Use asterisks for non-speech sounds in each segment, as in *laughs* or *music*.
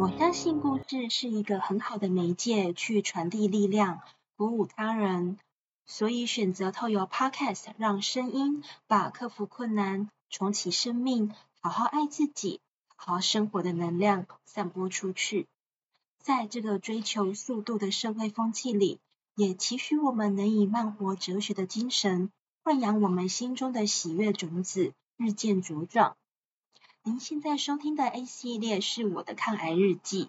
我相信故事是一个很好的媒介，去传递力量，鼓舞他人。所以选择透过 Podcast，让声音把克服困难、重启生命、好好爱自己、好好生活的能量散播出去。在这个追求速度的社会风气里，也期许我们能以慢活哲学的精神，豢养我们心中的喜悦种子，日渐茁壮。您现在收听的 A 系列是我的抗癌日记。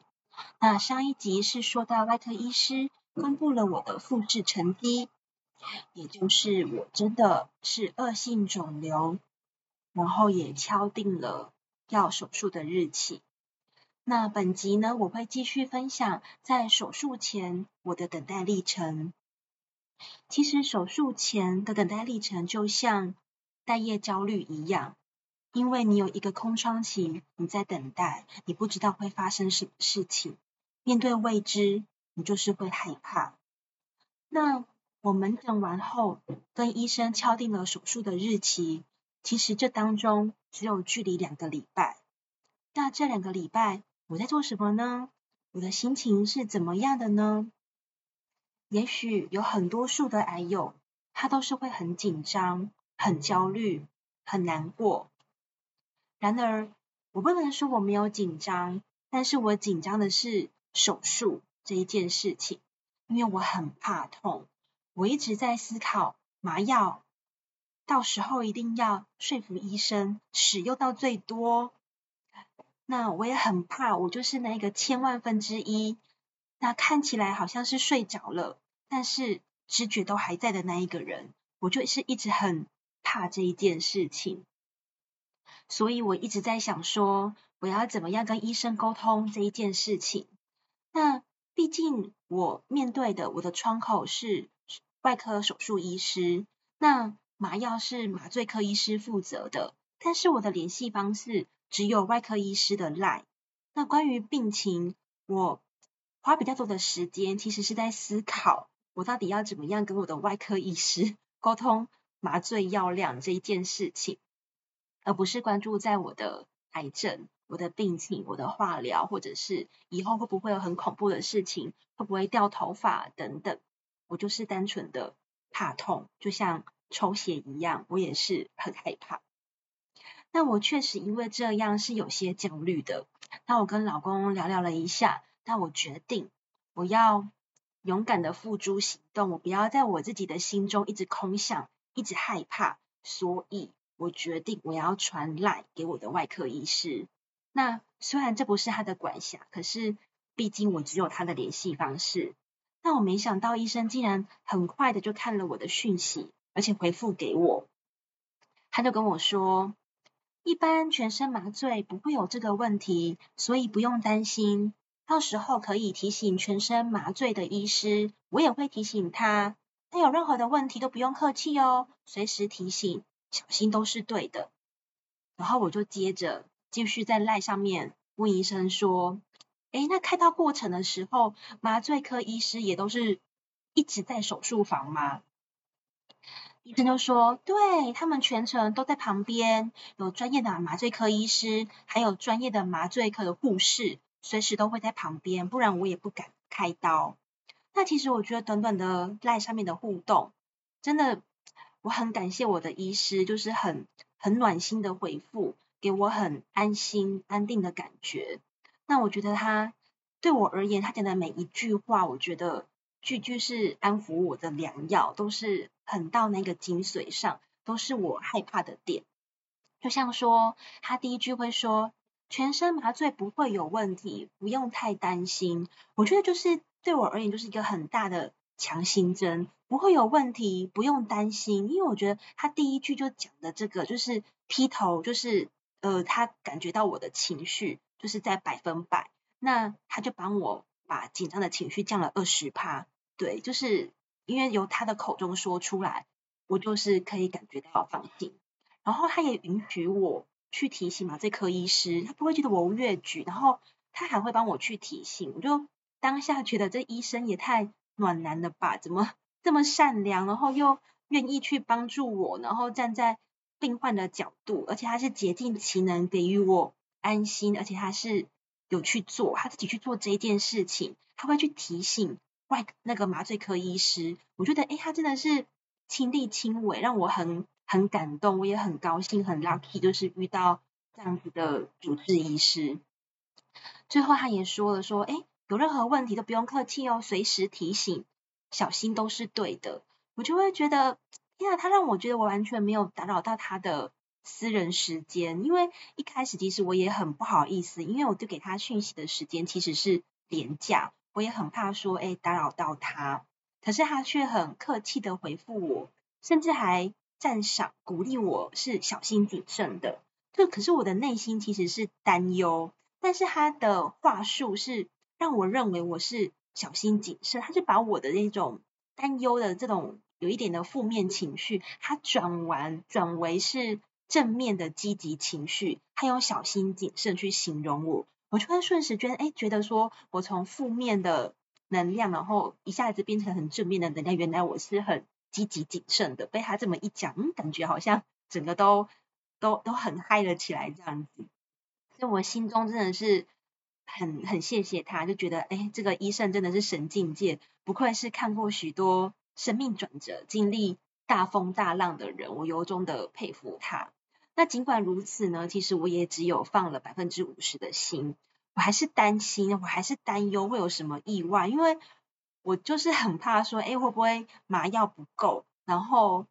那上一集是说到外科医师公布了我的复制成绩，也就是我真的是恶性肿瘤，然后也敲定了要手术的日期。那本集呢，我会继续分享在手术前我的等待历程。其实手术前的等待历程就像待业焦虑一样。因为你有一个空窗期，你在等待，你不知道会发生什么事情，面对未知，你就是会害怕。那我门诊完后，跟医生敲定了手术的日期，其实这当中只有距离两个礼拜。那这两个礼拜我在做什么呢？我的心情是怎么样的呢？也许有很多数的癌友，他都是会很紧张、很焦虑、很难过。然而，我不能说我没有紧张，但是我紧张的是手术这一件事情，因为我很怕痛。我一直在思考麻药，到时候一定要说服医生使用到最多。那我也很怕，我就是那个千万分之一，那看起来好像是睡着了，但是知觉都还在的那一个人，我就是一直很怕这一件事情。所以我一直在想说，我要怎么样跟医生沟通这一件事情。那毕竟我面对的我的窗口是外科手术医师，那麻药是麻醉科医师负责的，但是我的联系方式只有外科医师的 LINE。那关于病情，我花比较多的时间，其实是在思考我到底要怎么样跟我的外科医师 *laughs* 沟通麻醉药量这一件事情。而不是关注在我的癌症、我的病情、我的化疗，或者是以后会不会有很恐怖的事情，会不会掉头发等等。我就是单纯的怕痛，就像抽血一样，我也是很害怕。那我确实因为这样是有些焦虑的。那我跟老公聊聊了一下，那我决定我要勇敢的付诸行动，我不要在我自己的心中一直空想，一直害怕，所以。我决定我要传 LINE 给我的外科医师。那虽然这不是他的管辖，可是毕竟我只有他的联系方式。但我没想到医生竟然很快的就看了我的讯息，而且回复给我。他就跟我说，一般全身麻醉不会有这个问题，所以不用担心。到时候可以提醒全身麻醉的医师，我也会提醒他。他有任何的问题都不用客气哦，随时提醒。小心都是对的，然后我就接着继续在赖上面问医生说：“诶，那开刀过程的时候，麻醉科医师也都是一直在手术房吗？”医生就说：“对，他们全程都在旁边，有专业的麻醉科医师，还有专业的麻醉科的护士，随时都会在旁边，不然我也不敢开刀。”那其实我觉得短短的赖上面的互动，真的。我很感谢我的医师，就是很很暖心的回复，给我很安心安定的感觉。那我觉得他对我而言，他讲的每一句话，我觉得句句是安抚我的良药，都是很到那个精髓上，都是我害怕的点。就像说，他第一句会说全身麻醉不会有问题，不用太担心。我觉得就是对我而言，就是一个很大的。强心针不会有问题，不用担心，因为我觉得他第一句就讲的这个就是劈头，就是呃，他感觉到我的情绪就是在百分百，那他就帮我把紧张的情绪降了二十趴，对，就是因为由他的口中说出来，我就是可以感觉到放心，然后他也允许我去提醒嘛，这科医师，他不会觉得我越矩，然后他还会帮我去提醒，我就当下觉得这医生也太。暖男的吧？怎么这么善良，然后又愿意去帮助我，然后站在病患的角度，而且他是竭尽其能给予我安心，而且他是有去做，他自己去做这件事情，他会去提醒外那个麻醉科医师。我觉得，哎，他真的是亲力亲为，让我很很感动，我也很高兴，很 lucky，就是遇到这样子的主治医师。最后，他也说了，说，哎，有任何问题都不用客气哦，随时提醒，小心都是对的。我就会觉得，天啊，他让我觉得我完全没有打扰到他的。私人时间，因为一开始其实我也很不好意思，因为我就给他讯息的时间其实是廉价，我也很怕说，哎，打扰到他。可是他却很客气的回复我，甚至还赞赏、鼓励我是小心谨慎的。就可是我的内心其实是担忧，但是他的话术是让我认为我是小心谨慎，他就把我的那种担忧的这种有一点的负面情绪，他转完转为是。正面的积极情绪，他用小心谨慎去形容我，我就会瞬时觉得，哎，觉得说我从负面的能量，然后一下子变成很正面的能量，原来我是很积极谨慎的。被他这么一讲，嗯，感觉好像整个都都都很嗨了起来这样子。所以我心中真的是很很谢谢他，就觉得，哎，这个医生真的是神境界，不愧是看过许多生命转折、经历大风大浪的人，我由衷的佩服他。那尽管如此呢，其实我也只有放了百分之五十的心，我还是担心，我还是担忧会有什么意外，因为我就是很怕说，哎，会不会麻药不够，然后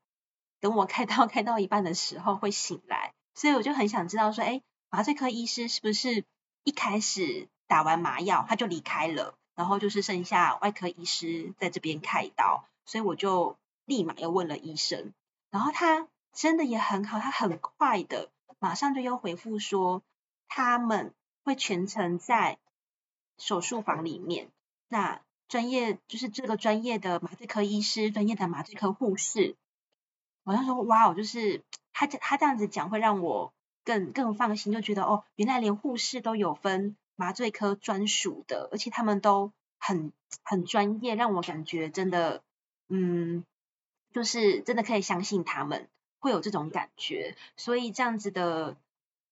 等我开刀开到一半的时候会醒来，所以我就很想知道说，哎，麻醉科医师是不是一开始打完麻药他就离开了，然后就是剩下外科医师在这边开刀，所以我就立马又问了医生，然后他。真的也很好，他很快的，马上就又回复说，他们会全程在手术房里面。那专业就是这个专业的麻醉科医师，专业的麻醉科护士。我就说哇，哦就是他他这样子讲，会让我更更放心，就觉得哦，原来连护士都有分麻醉科专属的，而且他们都很很专业，让我感觉真的，嗯，就是真的可以相信他们。会有这种感觉，所以这样子的，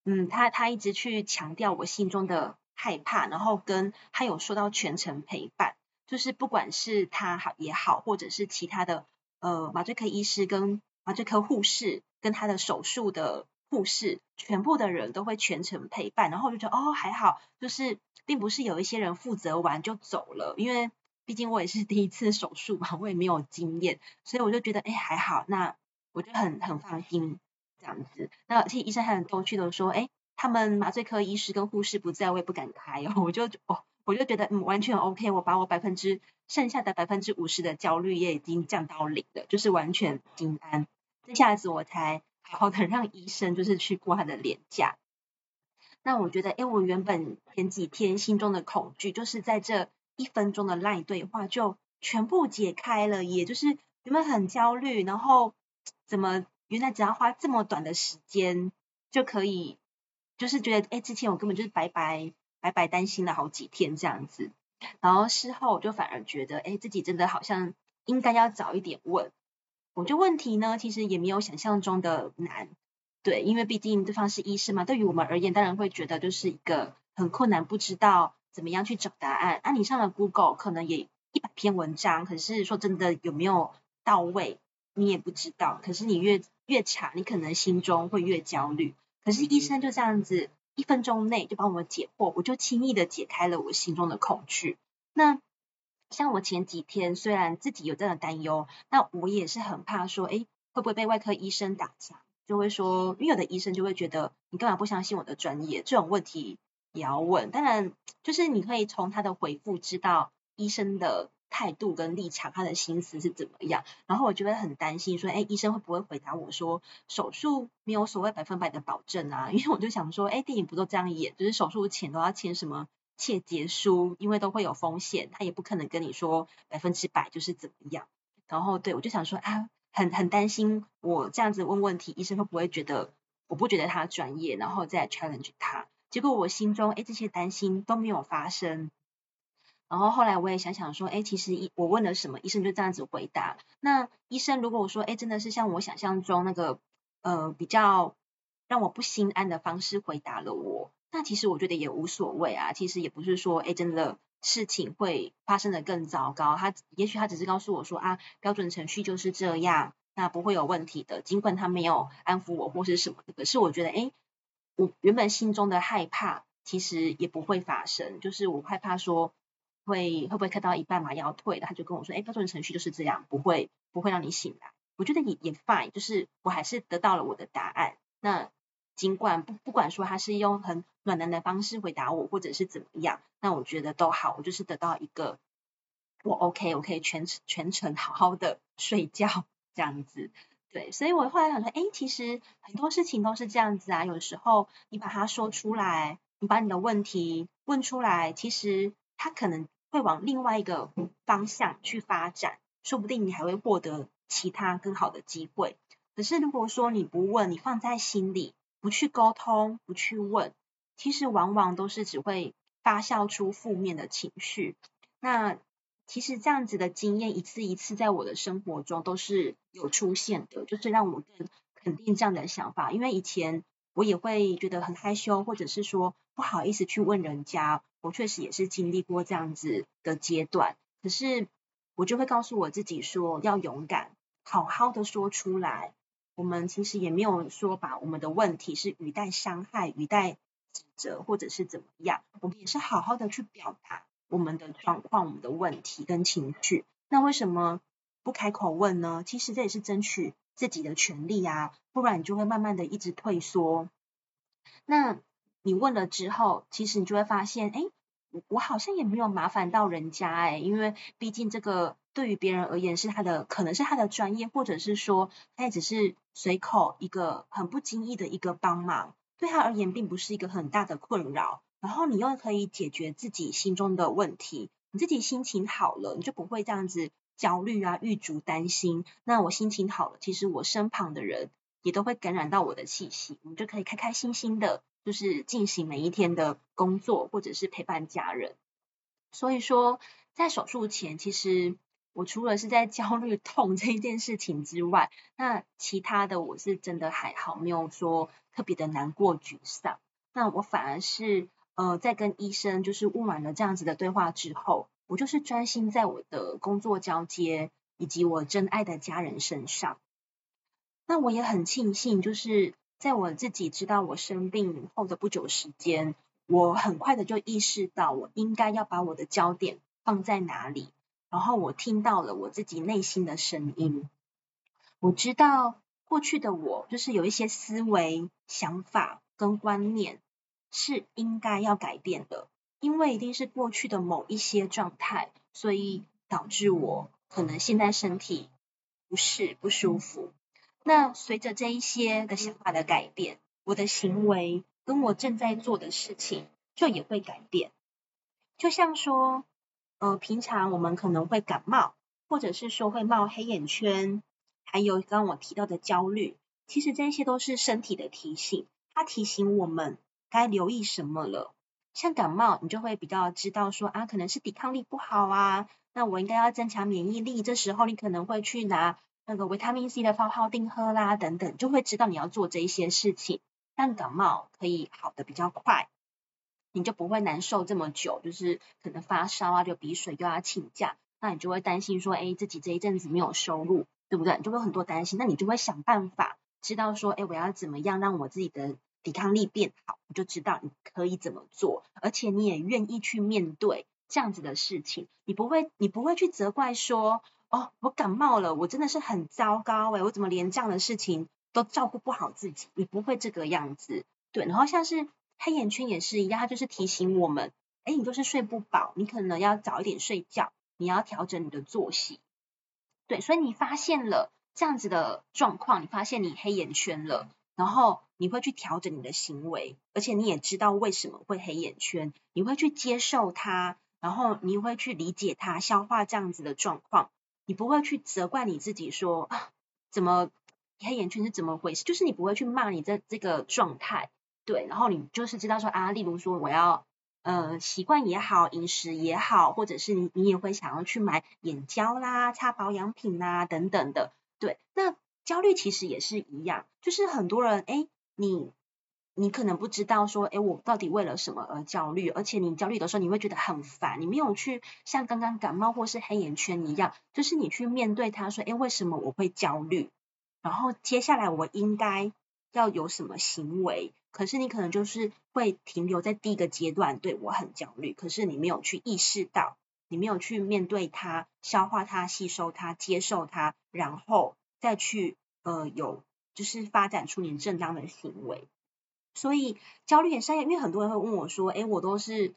嗯，他他一直去强调我心中的害怕，然后跟他有说到全程陪伴，就是不管是他好也好，或者是其他的呃麻醉科医师跟麻醉科护士跟他的手术的护士，全部的人都会全程陪伴，然后我就觉得哦还好，就是并不是有一些人负责完就走了，因为毕竟我也是 *laughs* 第一次手术嘛，我也没有经验，所以我就觉得哎还好那。我就很很放心这样子，那而且医生还很逗趣的说，哎，他们麻醉科医师跟护士不在，我也不敢开哦。我就哦，我就觉得嗯，完全 OK，我把我百分之剩下的百分之五十的焦虑也已经降到零了，就是完全平安。这下子我才好好的让医生就是去过他的脸颊。那我觉得，哎，我原本前几天心中的恐惧，就是在这一分钟的赖对话就全部解开了，也就是原本很焦虑，然后。怎么原来只要花这么短的时间就可以，就是觉得哎，之前我根本就是白白白白担心了好几天这样子，然后事后我就反而觉得哎，自己真的好像应该要早一点问。我觉得问题呢，其实也没有想象中的难，对，因为毕竟对方是医生嘛，对于我们而言，当然会觉得就是一个很困难，不知道怎么样去找答案。啊，你上了 Google 可能也一百篇文章，可是说真的有没有到位？你也不知道，可是你越越查，你可能心中会越焦虑。可是医生就这样子，一分钟内就帮我们解惑，我就轻易的解开了我心中的恐惧。那像我前几天虽然自己有这样的担忧，那我也是很怕说，哎，会不会被外科医生打枪？就会说，因为有的医生就会觉得你干嘛不相信我的专业？这种问题也要问。当然，就是你可以从他的回复知道医生的。态度跟立场，他的心思是怎么样？然后我就会很担心，说，哎，医生会不会回答我说，手术没有所谓百分百的保证啊？*laughs* 因为我就想说，哎，电影不都这样演，就是手术前都要签什么切结书，因为都会有风险，他也不可能跟你说百分之百就是怎么样。然后对我就想说，啊，很很担心，我这样子问问题，医生会不会觉得我不觉得他专业，然后再 challenge 他？结果我心中，哎，这些担心都没有发生。然后后来我也想想说，哎，其实医我问了什么，医生就这样子回答。那医生如果我说，哎，真的是像我想象中那个，呃，比较让我不心安的方式回答了我，那其实我觉得也无所谓啊，其实也不是说，哎，真的事情会发生的更糟糕。他也许他只是告诉我说啊，标准程序就是这样，那不会有问题的。尽管他没有安抚我或是什么，可是我觉得，哎，我原本心中的害怕其实也不会发生，就是我害怕说会会不会开到一半嘛要退的，他就跟我说，哎，标准程序就是这样，不会不会让你醒来。我觉得也也 fine，就是我还是得到了我的答案。那尽管不不管说他是用很暖男的方式回答我，或者是怎么样，那我觉得都好。我就是得到一个我 OK，我可以全程全程好好的睡觉这样子。对，所以我后来想说，哎，其实很多事情都是这样子啊。有时候你把它说出来，你把你的问题问出来，其实它可能会往另外一个方向去发展，说不定你还会获得。其他更好的机会，可是如果说你不问，你放在心里，不去沟通，不去问，其实往往都是只会发酵出负面的情绪。那其实这样子的经验一次一次在我的生活中都是有出现的，就是让我更肯定这样的想法。因为以前我也会觉得很害羞，或者是说不好意思去问人家，我确实也是经历过这样子的阶段，可是。我就会告诉我自己说，要勇敢，好好的说出来。我们其实也没有说把我们的问题是语带伤害、语带指责，或者是怎么样。我们也是好好的去表达我们的状况、我们的问题跟情绪。那为什么不开口问呢？其实这也是争取自己的权利啊，不然你就会慢慢的一直退缩。那你问了之后，其实你就会发现，哎。我好像也没有麻烦到人家哎，因为毕竟这个对于别人而言是他的，可能是他的专业，或者是说他也只是随口一个很不经意的一个帮忙，对他而言并不是一个很大的困扰。然后你又可以解决自己心中的问题，你自己心情好了，你就不会这样子焦虑啊、郁卒、担心。那我心情好了，其实我身旁的人也都会感染到我的气息，我们就可以开开心心的。就是进行每一天的工作，或者是陪伴家人。所以说，在手术前，其实我除了是在焦虑痛这一件事情之外，那其他的我是真的还好，没有说特别的难过、沮丧。那我反而是呃，在跟医生就是问完了这样子的对话之后，我就是专心在我的工作交接以及我真爱的家人身上。那我也很庆幸，就是。在我自己知道我生病后的不久时间，我很快的就意识到我应该要把我的焦点放在哪里。然后我听到了我自己内心的声音，我知道过去的我就是有一些思维、想法跟观念是应该要改变的，因为一定是过去的某一些状态，所以导致我可能现在身体不适不舒服。那随着这一些的想法的改变，我的行为跟我正在做的事情就也会改变。就像说，呃，平常我们可能会感冒，或者是说会冒黑眼圈，还有刚刚我提到的焦虑，其实这些都是身体的提醒，它提醒我们该留意什么了。像感冒，你就会比较知道说啊，可能是抵抗力不好啊，那我应该要增强免疫力。这时候你可能会去拿。那个维他命 C 的发泡定喝啦，等等，就会知道你要做这一些事情，让感冒可以好的比较快，你就不会难受这么久，就是可能发烧啊，流鼻水又要请假，那你就会担心说，哎，自己这一阵子没有收入，对不对？你就会很多担心，那你就会想办法知道说，哎，我要怎么样让我自己的抵抗力变好，你就知道你可以怎么做，而且你也愿意去面对这样子的事情，你不会，你不会去责怪说。哦，我感冒了，我真的是很糟糕诶，我怎么连这样的事情都照顾不好自己？你不会这个样子，对。然后像是黑眼圈也是一样，它就是提醒我们，诶，你就是睡不饱，你可能要早一点睡觉，你要调整你的作息。对，所以你发现了这样子的状况，你发现你黑眼圈了，然后你会去调整你的行为，而且你也知道为什么会黑眼圈，你会去接受它，然后你会去理解它，消化这样子的状况。你不会去责怪你自己说啊，怎么黑眼圈是怎么回事？就是你不会去骂你这这个状态，对。然后你就是知道说啊，例如说我要呃习惯也好，饮食也好，或者是你你也会想要去买眼胶啦、擦保养品啦等等的，对。那焦虑其实也是一样，就是很多人哎，你你可能不知道说，哎，我到底为了什么而焦虑？而且你焦虑的时候，你会觉得很烦，你没有去像刚刚感冒或是黑眼圈一样，就是你去面对它，说，哎，为什么我会焦虑？然后接下来我应该要有什么行为？可是你可能就是会停留在第一个阶段，对，我很焦虑，可是你没有去意识到，你没有去面对它、消化它、吸收它、接受它，然后再去呃有就是发展出你正当的行为。所以焦虑也是，因为很多人会问我说：“哎，我都是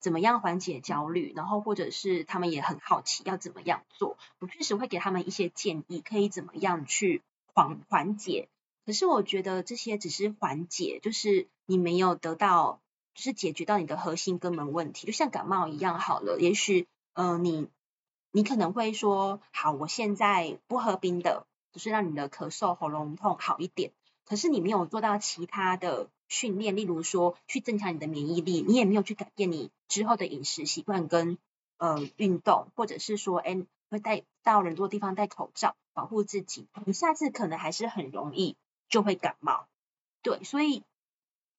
怎么样缓解焦虑？”然后或者是他们也很好奇要怎么样做。我确实会给他们一些建议，可以怎么样去缓缓解。可是我觉得这些只是缓解，就是你没有得到，就是解决到你的核心根本问题。就像感冒一样，好了，也许呃你你可能会说：“好，我现在不喝冰的，就是让你的咳嗽、喉咙痛好一点。”可是你没有做到其他的。训练，例如说去增强你的免疫力，你也没有去改变你之后的饮食习惯跟呃运动，或者是说，哎，会戴到人多地方戴口罩保护自己，你下次可能还是很容易就会感冒。对，所以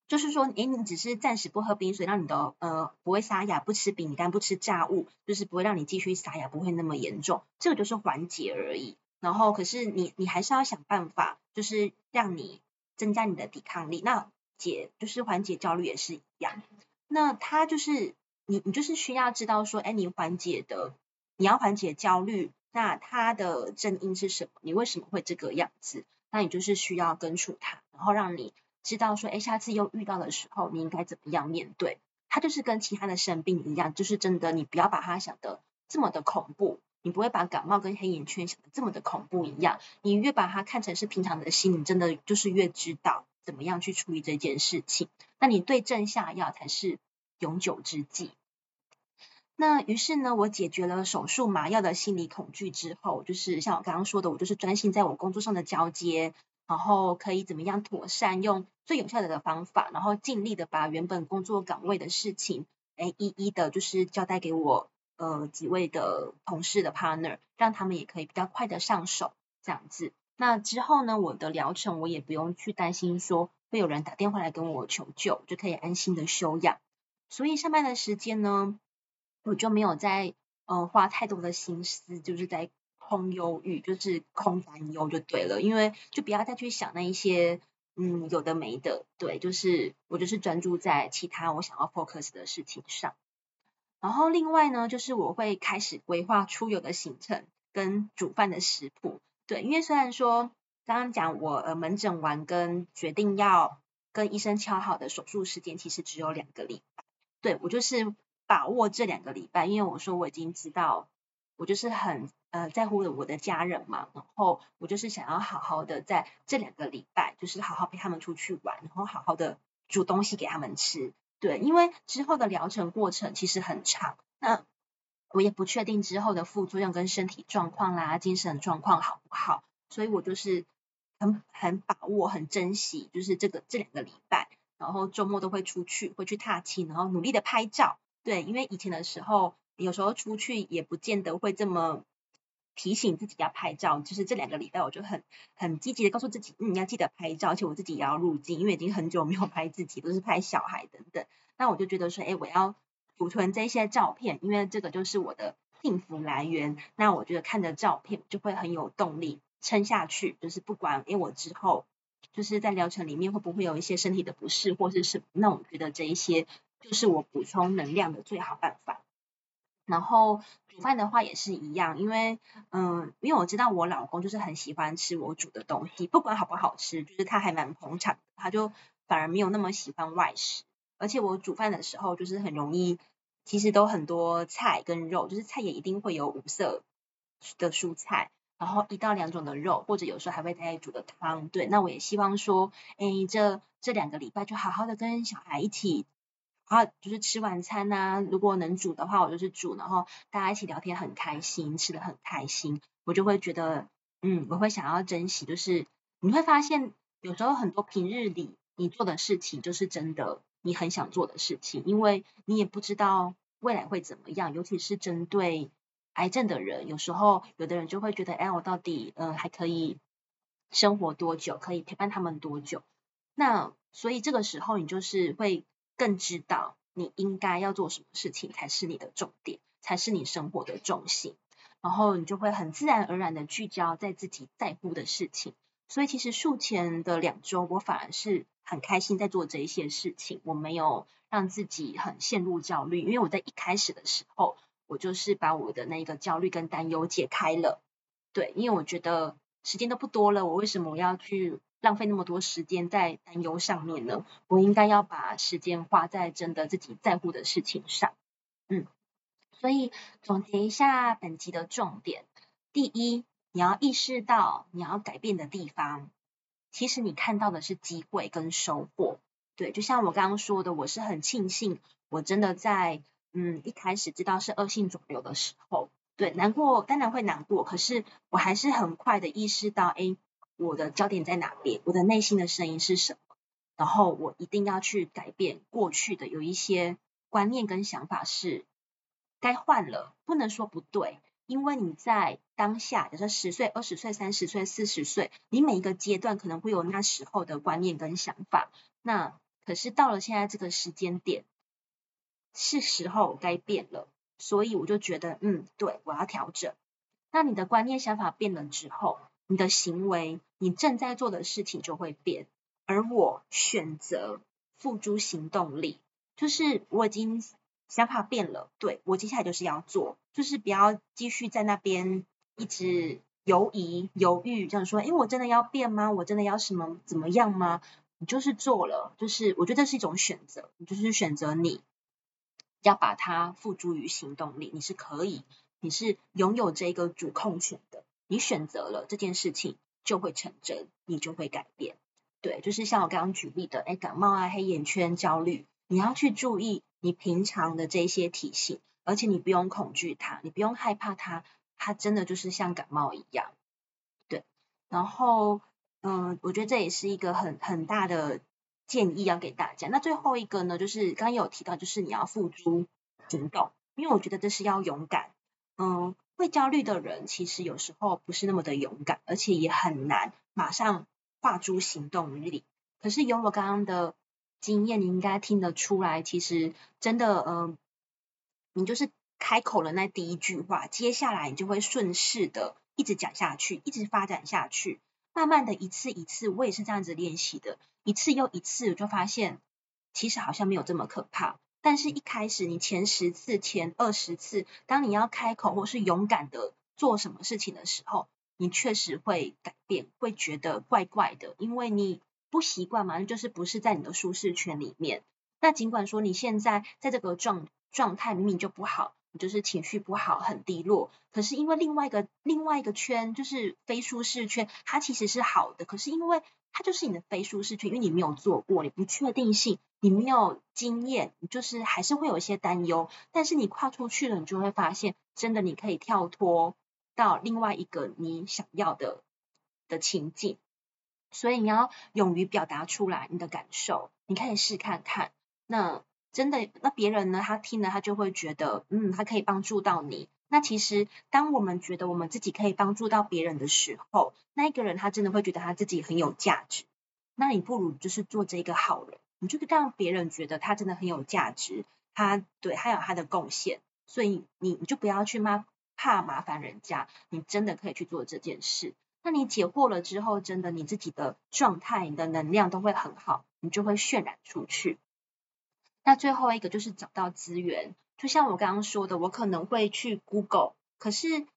就是说，哎，你只是暂时不喝冰水，让你的呃不会沙哑，不吃饼干，不吃炸物，就是不会让你继续沙哑，不会那么严重，这个就是缓解而已。然后，可是你你还是要想办法，就是让你增加你的抵抗力。那解就是缓解焦虑也是一样，那他就是你，你就是需要知道说，哎，你缓解的，你要缓解焦虑，那它的正因是什么？你为什么会这个样子？那你就是需要根除它，然后让你知道说，哎，下次又遇到的时候，你应该怎么样面对？它就是跟其他的生病一样，就是真的，你不要把它想得这么的恐怖，你不会把感冒跟黑眼圈想得这么的恐怖一样，你越把它看成是平常的心，你真的就是越知道。怎么样去处理这件事情？那你对症下药才是永久之计。那于是呢，我解决了手术麻药的心理恐惧之后，就是像我刚刚说的，我就是专心在我工作上的交接，然后可以怎么样妥善用最有效的方法，然后尽力的把原本工作岗位的事情，哎，一一的就是交代给我呃几位的同事的 partner，让他们也可以比较快的上手，这样子。那之后呢，我的疗程我也不用去担心说会有人打电话来跟我求救，就可以安心的休养。所以上班的时间呢，我就没有再呃花太多的心思，就是在空忧郁，就是空担忧就对了。因为就不要再去想那一些嗯有的没的，对，就是我就是专注在其他我想要 focus 的事情上。然后另外呢，就是我会开始规划出游的行程跟煮饭的食谱。对，因为虽然说刚刚讲我呃门诊完跟决定要跟医生敲好的手术时间其实只有两个礼拜，对，我就是把握这两个礼拜，因为我说我已经知道我就是很呃在乎我的家人嘛，然后我就是想要好好的在这两个礼拜就是好好陪他们出去玩，然后好好的煮东西给他们吃，对，因为之后的疗程过程其实很长，那。我也不确定之后的副作用跟身体状况啦、精神状况好不好，所以我就是很很把握、很珍惜，就是这个这两个礼拜，然后周末都会出去，会去踏青，然后努力的拍照。对，因为以前的时候，有时候出去也不见得会这么提醒自己要拍照，就是这两个礼拜我就很很积极的告诉自己，嗯，要记得拍照，而且我自己也要入镜，因为已经很久没有拍自己，都是拍小孩等等。那我就觉得说，哎，我要。储存这些照片，因为这个就是我的幸福来源。那我觉得看着照片就会很有动力撑下去。就是不管因为我之后就是在疗程里面会不会有一些身体的不适或是什么，那我觉得这一些就是我补充能量的最好办法。然后煮饭的话也是一样，因为嗯，因为我知道我老公就是很喜欢吃我煮的东西，不管好不好吃，就是他还蛮捧场，他就反而没有那么喜欢外食。而且我煮饭的时候就是很容易。其实都很多菜跟肉，就是菜也一定会有五色的蔬菜，然后一到两种的肉，或者有时候还会再煮的汤。对，那我也希望说，哎，这这两个礼拜就好好的跟小孩一起，啊，就是吃晚餐呐、如果能煮的话，我就是煮，然后大家一起聊天很开心，吃的很开心，我就会觉得，嗯，我会想要珍惜。就是你会发现，有时候很多平日里你做的事情，就是真的。你很想做的事情，因为你也不知道未来会怎么样，尤其是针对癌症的人，有时候有的人就会觉得，哎，我到底呃还可以生活多久，可以陪伴他们多久？那所以这个时候你就是会更知道你应该要做什么事情才是你的重点，才是你生活的重心，然后你就会很自然而然的聚焦在自己在乎的事情。所以其实术前的两周，我反而是很开心在做这一些事情，我没有让自己很陷入焦虑，因为我在一开始的时候，我就是把我的那个焦虑跟担忧解开了。对，因为我觉得时间都不多了，我为什么要去浪费那么多时间在担忧上面呢？我应该要把时间花在真的自己在乎的事情上。嗯，所以总结一下本集的重点：第一，你要意识到你要改变的地方，其实你看到的是机会跟收获。对，就像我刚刚说的，我是很庆幸，我真的在嗯一开始知道是恶性肿瘤的时候。对，难过当然会难过，可是我还是很快的意识到，哎，我的焦点在哪边？我的内心的声音是什么？然后我一定要去改变过去的有一些观念跟想法是该换了，不能说不对，因为你在当下，比如说十岁、二十岁、三十岁、四十岁，你每一个阶段可能会有那时候的观念跟想法，那可是到了现在这个时间点，是时候该变了。所以我就觉得，嗯，对，我要调整。那你的观念想法变了之后，你的行为，你正在做的事情就会变。而我选择付诸行动力，就是我已经想法变了，对，我接下来就是要做，就是不要继续在那边一直犹疑犹豫，这样说，诶，我真的要变吗？我真的要什么怎么样吗？你就是做了，就是我觉得这是一种选择，你就是选择你。要把它付诸于行动力，你是可以，你是拥有这个主控权的。你选择了这件事情，就会成真，你就会改变。对，就是像我刚刚举例的，哎，感冒啊、黑眼圈、焦虑，你要去注意你平常的这些体型，而且你不用恐惧它，你不用害怕它，它真的就是像感冒一样。对，然后，嗯，我觉得这也是一个很很大的。建议要给大家。那最后一个呢，就是刚刚有提到，就是你要付诸行动，因为我觉得这是要勇敢。嗯，会焦虑的人其实有时候不是那么的勇敢，而且也很难马上化诸行动力。可是有我刚刚的经验，你应该听得出来，其实真的，嗯，你就是开口了那第一句话，接下来你就会顺势的一直讲下去，一直发展下去。慢慢的一次一次，我也是这样子练习的，一次又一次，我就发现其实好像没有这么可怕。但是，一开始你前十次、前二十次，当你要开口或是勇敢的做什么事情的时候，你确实会改变，会觉得怪怪的，因为你不习惯嘛，就是不是在你的舒适圈里面。那尽管说你现在在这个状状态明明就不好。你就是情绪不好，很低落。可是因为另外一个另外一个圈，就是非舒适圈，它其实是好的。可是因为它就是你的非舒适圈，因为你没有做过，你不确定性，你没有经验，就是还是会有一些担忧。但是你跨出去了，你就会发现，真的你可以跳脱到另外一个你想要的的情境。所以你要勇于表达出来你的感受，你可以试看看。那。真的，那别人呢？他听了，他就会觉得，嗯，他可以帮助到你。那其实，当我们觉得我们自己可以帮助到别人的时候，那一个人他真的会觉得他自己很有价值。那你不如就是做这个好人，你就让别人觉得他真的很有价值，他对他有他的贡献，所以你你就不要去骂怕麻烦人家，你真的可以去做这件事。那你解惑了之后，真的你自己的状态、你的能量都会很好，你就会渲染出去。那最后一个就是找到资源，就像我刚刚说的，我可能会去 Google，可是，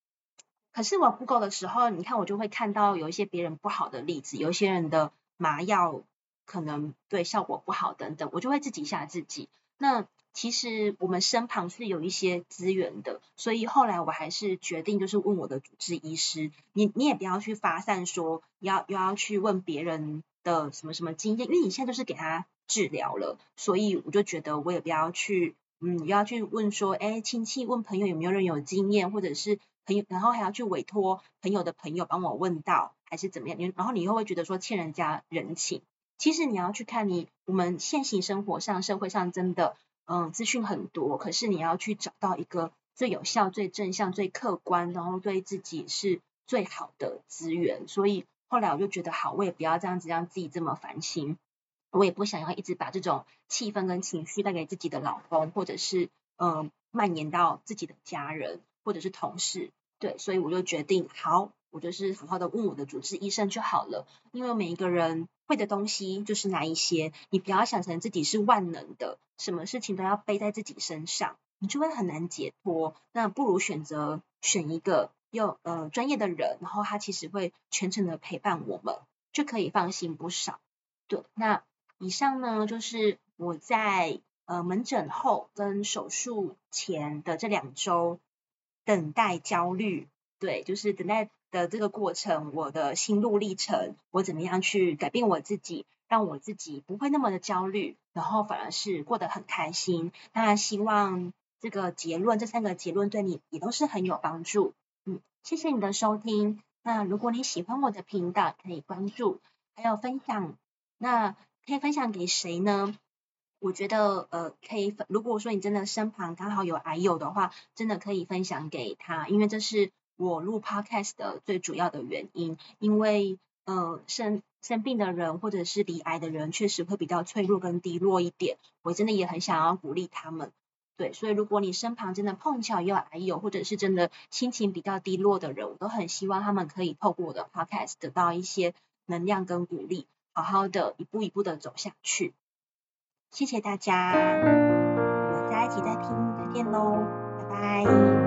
可是我 Google 的时候，你看我就会看到有一些别人不好的例子，有一些人的麻药可能对效果不好等等，我就会自己吓自己。那其实我们身旁是有一些资源的，所以后来我还是决定就是问我的主治医师，你你也不要去发散说要又要去问别人的什么什么经验，因为你现在就是给他。治疗了，所以我就觉得我也不要去，嗯，又要去问说，哎，亲戚问朋友有没有人有经验，或者是朋友，然后还要去委托朋友的朋友帮我问到，还是怎么样？你然后你又会觉得说欠人家人情。其实你要去看你我们现行生活上、社会上真的，嗯，资讯很多，可是你要去找到一个最有效、最正向、最客观，然后对自己是最好的资源。所以后来我就觉得好，我也不要这样子让自己这么烦心。我也不想要一直把这种气氛跟情绪带给自己的老公，或者是嗯、蔓延到自己的家人或者是同事。对，所以我就决定，好，我就是好好的问我的主治医生就好了。因为每一个人会的东西就是那一些，你不要想成自己是万能的，什么事情都要背在自己身上，你就会很难解脱。那不如选择选一个又呃专业的人，然后他其实会全程的陪伴我们，就可以放心不少。对，那以上呢就是我在呃门诊后跟手术前的这两周。等待焦虑，对，就是等待的这个过程，我的心路历程，我怎么样去改变我自己，让我自己不会那么的焦虑，然后反而是过得很开心。那希望这个结论，这三个结论对你也都是很有帮助。嗯，谢谢你的收听。那如果你喜欢我的频道，可以关注，还有分享。那可以分享给谁呢？我觉得呃可以，如果说你真的身旁刚好有癌友的话，真的可以分享给他，因为这是我录 podcast 的最主要的原因。因为呃生生病的人或者是罹癌的人，确实会比较脆弱跟低落一点。我真的也很想要鼓励他们，对，所以如果你身旁真的碰巧有癌友，或者是真的心情比较低落的人，我都很希望他们可以透过我的 podcast 得到一些能量跟鼓励，好好的一步一步的走下去。谢谢大家，我们下一集再听再见喽，拜拜。